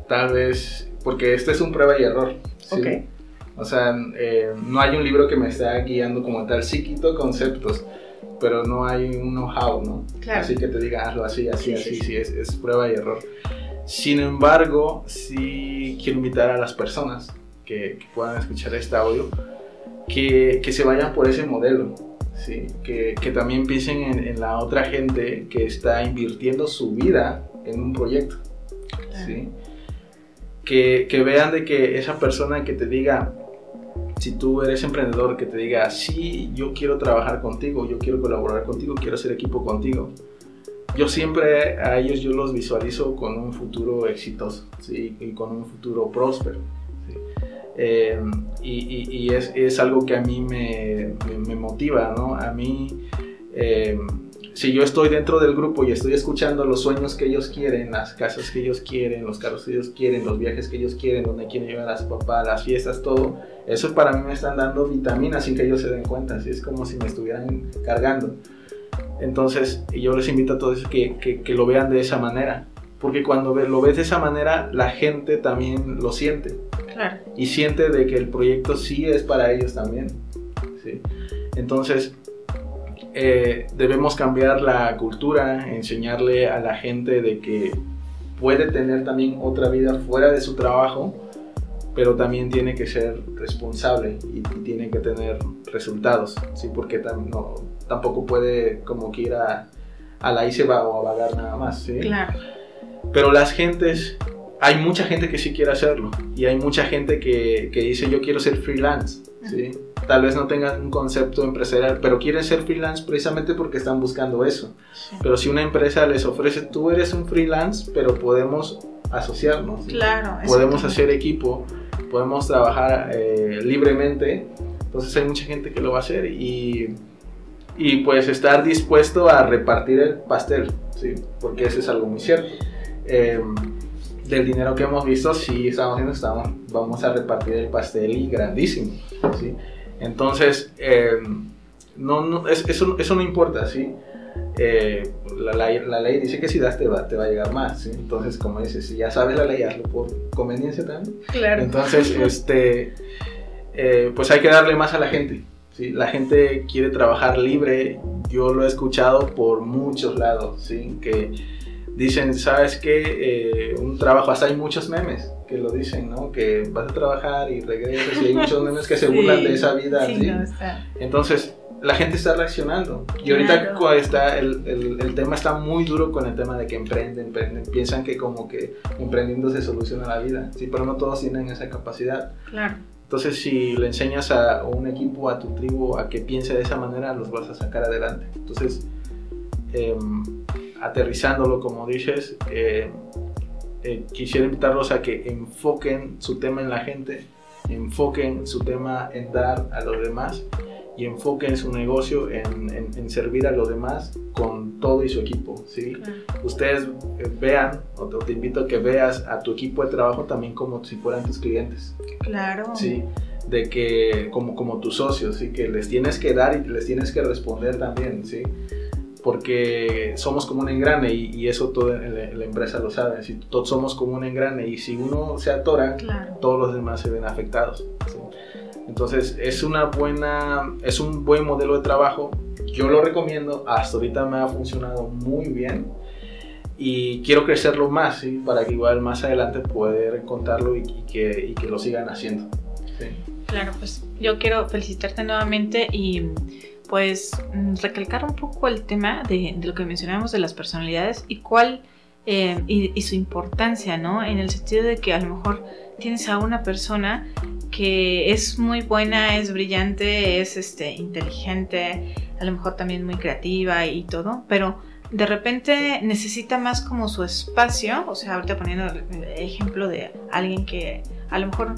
tal vez porque este es un prueba y error. ¿sí? Ok. O sea, eh, no hay un libro que me esté guiando como tal. Sí quito conceptos, pero no hay un know-how, ¿no? Claro. Así que te diga, hazlo así, así, Sí, así, sí, sí, es, es prueba y error. Sin embargo, sí quiero invitar a las personas que, que puedan escuchar este audio que, que se vayan por ese modelo, ¿sí? que, que también piensen en, en la otra gente que está invirtiendo su vida en un proyecto. ¿sí? Que, que vean de que esa persona que te diga, si tú eres emprendedor, que te diga, sí, yo quiero trabajar contigo, yo quiero colaborar contigo, quiero hacer equipo contigo. Yo siempre a ellos yo los visualizo con un futuro exitoso, ¿sí? Y con un futuro próspero. Eh, y, y- es, es algo que a mí me, me- me motiva, ¿no? A mí, eh, si yo estoy dentro del grupo y estoy escuchando los sueños que ellos quieren, las casas que ellos quieren, los carros que ellos quieren, los viajes que ellos quieren, donde quieren llevar a su papá, las fiestas, todo, eso para mí me están dando vitaminas sin que ellos se den cuenta, así es como si me estuvieran cargando. Entonces, yo les invito a todos que, que, que lo vean de esa manera, porque cuando lo ves de esa manera, la gente también lo siente Claro. y siente de que el proyecto sí es para ellos también. ¿sí? Entonces, eh, debemos cambiar la cultura, enseñarle a la gente de que puede tener también otra vida fuera de su trabajo, pero también tiene que ser responsable y, y tiene que tener resultados, ¿sí? porque tam- no, tampoco puede como que ir a, a la va o a vagar nada más. ¿sí? Claro. Pero las gentes, hay mucha gente que sí quiere hacerlo y hay mucha gente que, que dice yo quiero ser freelance, ¿sí? Tal vez no tengan un concepto empresarial, pero quieren ser freelance precisamente porque están buscando eso. Sí. Pero si una empresa les ofrece, tú eres un freelance, pero podemos asociarnos, podemos hacer equipo, podemos trabajar eh, libremente, entonces hay mucha gente que lo va a hacer y, y pues estar dispuesto a repartir el pastel, ¿sí? porque eso es algo muy cierto. Eh, del dinero que hemos visto, sí estamos haciendo, estamos, vamos a repartir el pastel y grandísimo, ¿sí? Entonces, eh, no, no, es- eso, eso no importa, ¿sí? Eh, la, ley, la ley dice que si das te va, te va a llegar más, ¿sí? Entonces, como dices, si ya sabes la ley, hazlo por conveniencia también. Claro. Entonces, este, eh, pues hay que darle más a la gente. ¿sí? La gente quiere trabajar libre. Yo lo he escuchado por muchos lados, ¿sí? que dicen, ¿sabes qué? Eh, un trabajo, hasta hay muchos memes que lo dicen, ¿no? Que vas a trabajar y regresas y hay muchos memes que se burlan Sí. de esa vida. Sí, ¿sí? no, está. Entonces, la gente está reaccionando. Y ahorita Claro. está, el, el- el tema está muy duro con el tema de que emprenden, emprenden. Piensan que como que emprendiendo se soluciona la vida. Sí, pero no todos tienen esa capacidad. Claro. Entonces, si le enseñas a un equipo, a tu tribu, a que piense de esa manera, los vas a sacar adelante. Entonces, em, aterrizándolo, como dices, eh, eh, quisiera invitarlos a que enfoquen su tema en la gente, enfoquen su tema en dar a los demás y enfoquen su negocio en, en- en servir a los demás con todo y su equipo. ¿sí? claro. Ustedes eh, vean, o te, te invito a que veas a tu equipo de trabajo también como si fueran tus clientes. Claro. Sí, de que como, como tus socios, sí, que les tienes que dar y les tienes que responder también, sí, porque somos como un engrane y, y eso toda la, la empresa lo sabe, si todos somos como un engrane y si uno se atora, Claro. todos los demás se ven afectados. ¿sí? Entonces es una buena, es un buen modelo de trabajo. Yo lo recomiendo. Hasta ahorita me ha funcionado muy bien y quiero crecerlo más, ¿sí? para que igual más adelante poder contarlo y, y que, y que lo sigan haciendo. ¿sí? Claro, pues yo quiero felicitarte nuevamente y pues mm, recalcar un poco el tema de, lo que mencionábamos de las personalidades y cuál eh, y, y su importancia, ¿no? En el sentido de que a lo mejor tienes a una persona que es muy buena, es brillante, es este inteligente, a lo mejor también muy creativa y todo, pero de repente necesita más como su espacio, o sea, ahorita poniendo el ejemplo de alguien que a lo mejor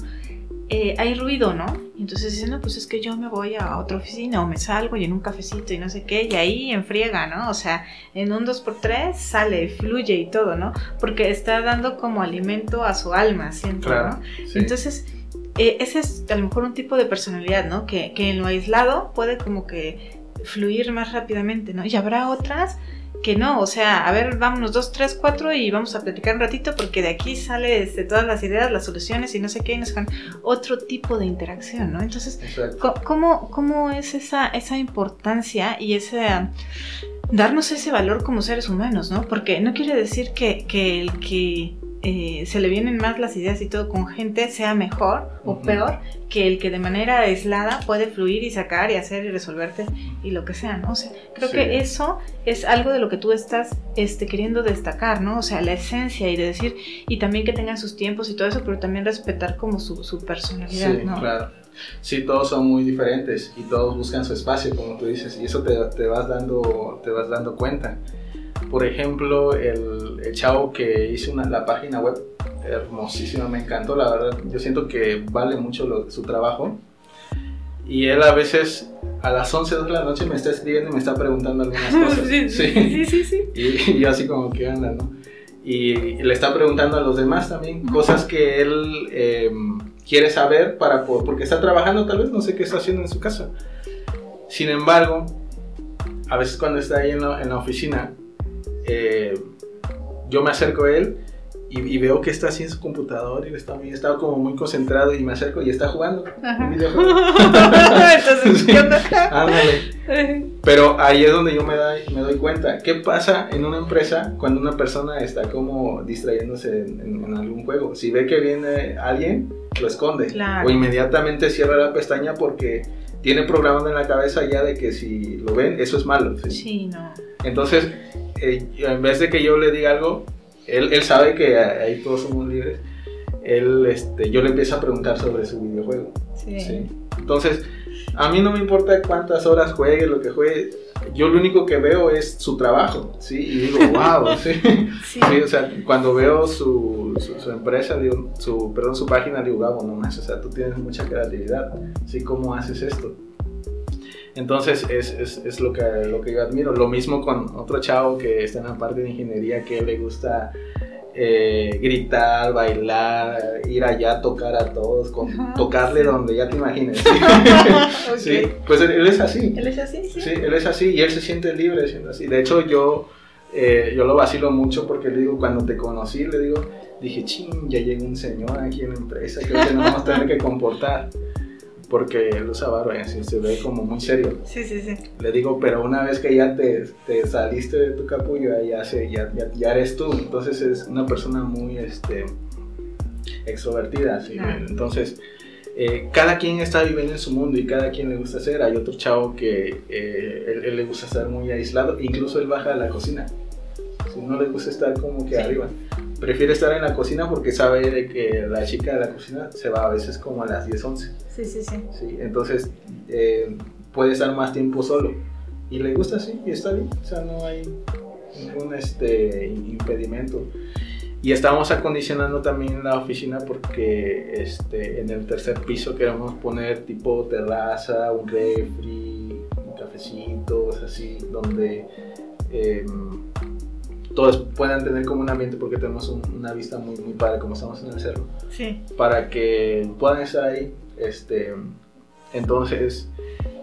eh, hay ruido, ¿no? Y entonces dicen, no, pues es que yo me voy a otra oficina o me salgo y en un cafecito y no sé qué, y ahí enfriega, ¿no? O sea, en un 2x3 sale, fluye y todo, ¿no? Porque está dando como alimento a su alma, siento, ¿no? sí. Entonces, eh, ese es a lo mejor un tipo de personalidad, ¿no? Que, que en lo aislado puede como que fluir más rápidamente, ¿no? Y habrá otras que no, o sea, a ver, vámonos dos, tres, cuatro y vamos a platicar un ratito porque de aquí sale este, todas las ideas, las soluciones y no sé qué, y nos van otro tipo de interacción, ¿no? Entonces. ¿cómo, cómo es esa, esa importancia y ese darnos ese valor como seres humanos, ¿no? Porque no quiere decir que, que el que eh, se le vienen más las ideas y todo con gente sea mejor o peor que el que de manera aislada puede fluir y sacar y hacer y resolverte y lo que sea, ¿no? O sea, creo Sí. que eso es algo de lo que tú estás este, queriendo destacar, ¿no? O sea, la esencia y de decir, y también que tengan sus tiempos y todo eso, pero también respetar como su, su personalidad, Sí, ¿no? claro. Sí, todos son muy diferentes y todos buscan su espacio, como tú dices, y eso te, te vas, dando, te vas dando cuenta. Por ejemplo, el, el chavo que hizo una, la página web, hermosísima, me encantó, la verdad. Yo siento que vale mucho lo- su trabajo. Y él a veces a las 11 de la noche me está escribiendo y me está preguntando algunas cosas. sí, sí, sí, sí, sí. Y, y yo así como que anda, ¿no? Y, le está preguntando a los demás también cosas que él eh, quiere saber para po- porque está trabajando tal vez, no sé qué está haciendo en su casa. Sin embargo, a veces cuando está ahí en la, en la oficina, eh, yo me acerco a él y, y veo que está así en su computador y está, muy- está como muy concentrado y me acerco y está jugando Ajá. un videojuego. Entonces, Sí. ¿qué onda? Ándale. Pero ahí es donde yo me, da- me doy cuenta. ¿Qué pasa en una empresa cuando una persona está como distrayéndose en, en- en algún juego? Si ve que viene alguien, lo esconde. Claro. O inmediatamente cierra la pestaña porque tiene programado en la cabeza ya de que si lo ven, eso es malo. ¿sí? Sí, no. Entonces, eh, en vez de que yo le diga algo, él, él sabe que ahí todos somos libres. Él, este, yo le empiezo a preguntar sobre su videojuego. Sí. Sí. Entonces, a mí no me importa cuántas horas juegue, lo que juegue. Yo lo único que veo es su trabajo, ¿sí? Y digo, wow, ¿sí? Sí. Sí, o sea, cuando veo su, su, su empresa, su, perdón, su página, digo, wow, no más, o sea, tú tienes mucha creatividad, ¿sí? ¿Cómo haces esto? Entonces, es, es, es lo, que, lo que yo admiro. Lo mismo con otro chavo que está en la parte de ingeniería, que le gusta eh, gritar, bailar, ir allá, tocar a todos, con, Ajá, tocarle sí. donde ya te imagines. Sí, pues él, él es así. ¿Él es así? Sí. Sí, él es así y él se siente libre siendo así. De hecho, yo, eh, yo lo vacilo mucho porque le digo, cuando te conocí, le digo, dije, ching, ya llegó un señor aquí en la empresa, creo que nos vamos a tener que comportar. Porque él usa barba y así se ve como muy serio. Sí, sí, sí. Le digo, pero una vez que ya te, te saliste de tu capullo, ya, se, ya, ya, ya eres tú. Entonces es una persona muy este, extrovertida. Entonces, eh, cada quien está viviendo en su mundo y cada quien le gusta hacer. Hay otro chavo que eh, él, él le gusta estar muy aislado, incluso él baja a la cocina. Si no le gusta estar como que Sí. arriba. Prefiere estar en la cocina porque sabe de que la chica de la cocina se va a veces como a las 10, 11. Sí, sí, sí. ¿sí? Entonces eh, puede estar más tiempo solo. Y le gusta así y está bien. O sea, no hay ningún este, impedimento. Y estamos acondicionando también la oficina porque este, en el tercer piso queremos poner tipo terraza, un refri, un cafecitos, así, donde eh, todos puedan tener como un ambiente porque tenemos un- una vista muy, muy padre como estamos en el cerro Sí. para que puedan estar ahí. Este, entonces,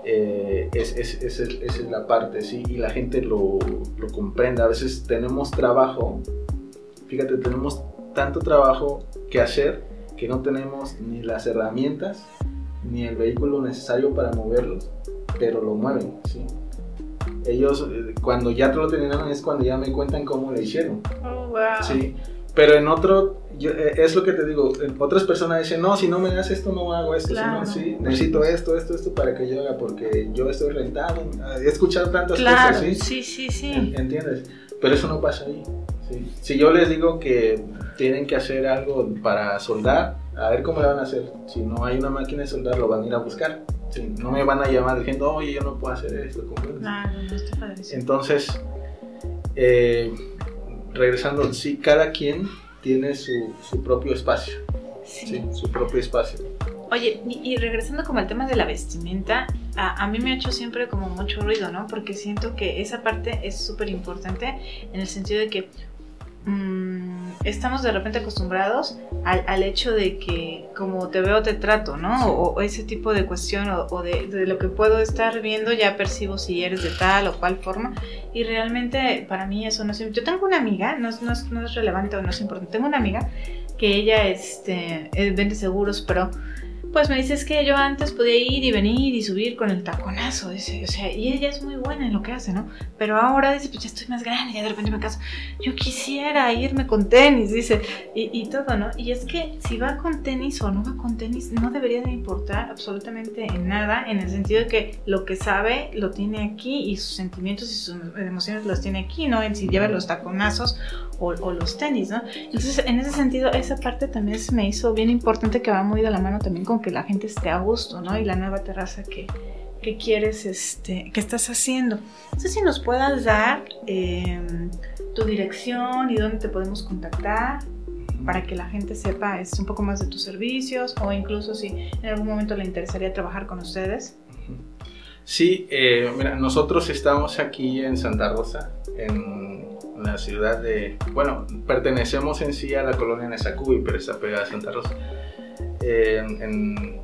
eh, es, es, es, es- esa es la parte, ¿sí? Y la gente lo, lo comprende. A veces tenemos trabajo, fíjate, tenemos tanto trabajo que hacer que no tenemos ni las herramientas ni el vehículo necesario para moverlos, pero lo mueven, ¿sí? Ellos, eh, cuando ya lo terminaron, es cuando ya me cuentan cómo lo hicieron. Oh, wow. Sí, pero en otro, yo, eh, es lo que te digo, en otras personas dicen, no, si no me das esto, no hago esto, si no, Claro. sí, necesito esto, esto, esto para que yo haga, porque yo estoy rentado, he escuchado tantas Claro, cosas, ¿sí? sí, sí, sí. En- ¿Entiendes? Pero eso no pasa ahí, ¿sí? Si yo les digo que tienen que hacer algo para soldar, a ver cómo le van a hacer, si no hay una máquina de soldar, lo van a ir a buscar, ¿sí? No me van a llamar diciendo, oye, yo no puedo hacer esto. Claro, no. Entonces, eh, regresando, sí, cada quien tiene su, su propio espacio, Sí. sí, su propio espacio. Oye, y, y regresando como al tema de la vestimenta, a, a mí me ha hecho siempre como mucho ruido, ¿no? Porque siento que esa parte es súper importante en el sentido de que mm, estamos de repente acostumbrados al, al, hecho de que como te veo te trato, ¿no? O, o ese tipo de cuestión o, o de, de, lo que puedo estar viendo ya percibo si eres de tal o cual forma y realmente para mí eso no es... Yo tengo una amiga, no, no, es, no es relevante o no es importante, tengo una amiga que ella este, vende seguros, pero pues me dice, es que yo antes podía ir y venir y subir con el taconazo, dice, o sea, y ella es muy buena en lo que hace, ¿no? Pero ahora dice, pues ya estoy más grande, ya de repente me caso, yo quisiera irme con tenis, dice, y, y, todo, ¿no? Y es que si va con tenis o no va con tenis, no debería de importar absolutamente en nada, en el sentido de que lo que sabe lo tiene aquí y sus sentimientos y sus emociones los tiene aquí, ¿no? En si lleva los taconazos o, o los tenis, ¿no? Entonces, en ese sentido, esa parte también se me hizo bien importante que va muy de la mano también con que la gente esté a gusto, ¿no? Y la nueva terraza que, que quieres, este, que estás haciendo. No sé si nos puedas dar eh, tu dirección y dónde te podemos contactar para que la gente sepa es un poco más de tus servicios o incluso si en algún momento le interesaría trabajar con ustedes. Sí, eh, mira, nosotros estamos aquí en Santa Rosa, en la ciudad de, bueno, pertenecemos en sí a la colonia Nezacubi, pero está pegada a Santa Rosa en,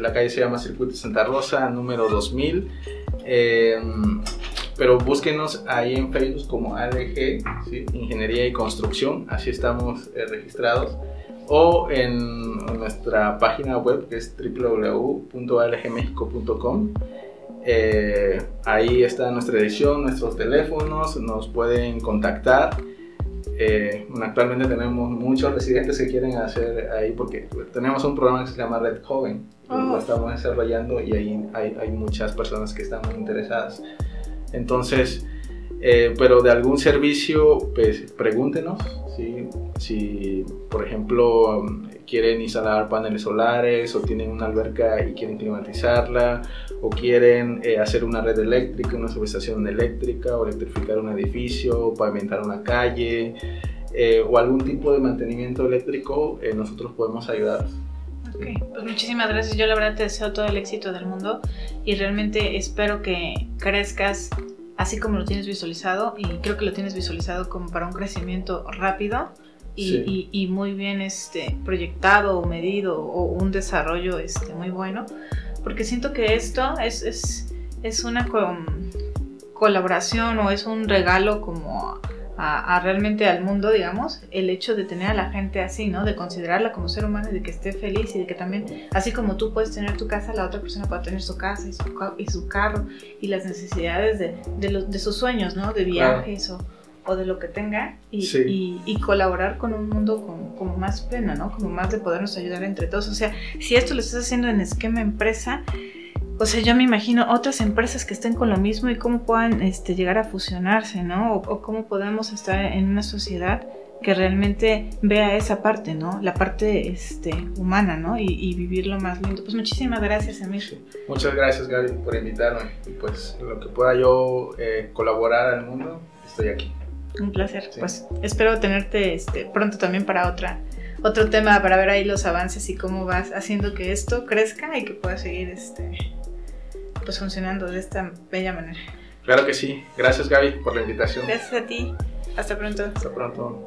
la calle se llama Circuito Santa Rosa, número 2000. Eh, pero búsquenos ahí en Facebook como ¿sí? Ingeniería y Construcción, así estamos eh, registrados. O en nuestra página web que es www.algmexico.com. Eh, ahí está nuestra edición, nuestros teléfonos, nos pueden contactar. Eh, actualmente tenemos muchos residentes que quieren hacer ahí porque tenemos un programa que se llama Red Joven, oh. lo estamos desarrollando y ahí hay, hay, muchas personas que están muy interesadas. Entonces, eh, pero de algún servicio, pues pregúntenos, ¿sí? si por ejemplo quieren instalar paneles solares o tienen una alberca y quieren climatizarla o quieren eh, hacer una red eléctrica, una subestación eléctrica o electrificar un edificio o pavimentar una calle eh, o algún tipo de mantenimiento eléctrico, eh, nosotros podemos ayudar. Ok, pues muchísimas gracias. Yo la verdad te deseo todo el éxito del mundo y realmente espero que crezcas así como lo tienes visualizado y creo que lo tienes visualizado como para un crecimiento rápido y, sí. y, y, muy bien este, proyectado o medido o un desarrollo este, muy bueno, porque siento que esto es, es, es una co colaboración o es un regalo como a, a, realmente al mundo, digamos, el hecho de tener a la gente así, ¿no? De considerarla como ser humano y de que esté feliz y de que también, así como tú puedes tener tu casa, la otra persona puede tener su casa y su, y su carro y las necesidades de, de, los, de sus sueños, ¿no? De viajes claro. o o de lo que tenga y, sí. y, y colaborar con un mundo como, como, más pleno, ¿no? Como más de podernos ayudar entre todos. O sea, si esto lo estás haciendo en esquema empresa, o sea, yo me imagino otras empresas que estén con lo mismo y cómo puedan este, llegar a fusionarse, ¿no? O, o cómo podemos estar en una sociedad que realmente vea esa parte, ¿no? La parte este, humana, ¿no? Y, y vivirlo más lindo. Pues muchísimas gracias, Amir. Sí. Muchas gracias, Gaby, por invitarme. Y pues lo que pueda yo eh, colaborar al mundo, estoy aquí. Un placer. Sí. Pues espero tenerte este, pronto también para otra, otro tema, para ver ahí los avances y cómo vas haciendo que esto crezca y que pueda seguir este, pues funcionando de esta bella manera. Claro que sí. Gracias Gaby por la invitación. Gracias a ti. Hasta pronto. Hasta pronto.